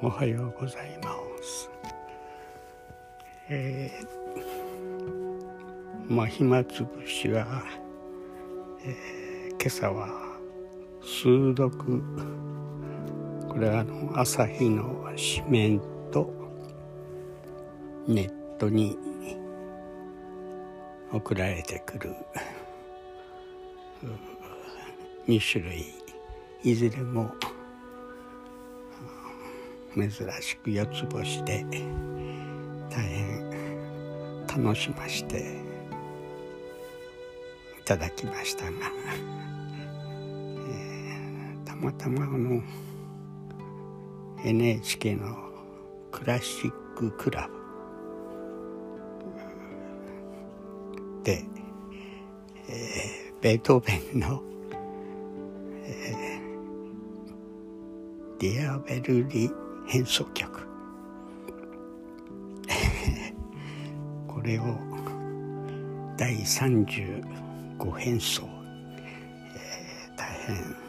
おはようございます。えー、まあ暇つぶしは、えー、今朝は数読これはあの朝日の紙面とネットに送られてくる2種類いずれも珍しく四つ星で大変楽しましていただきましたが、えー、たまたまあの NHK のクラシッククラブで、えー、ベートーベンの、えー、ディアベルリ変奏曲 これを第35変奏、えー、大変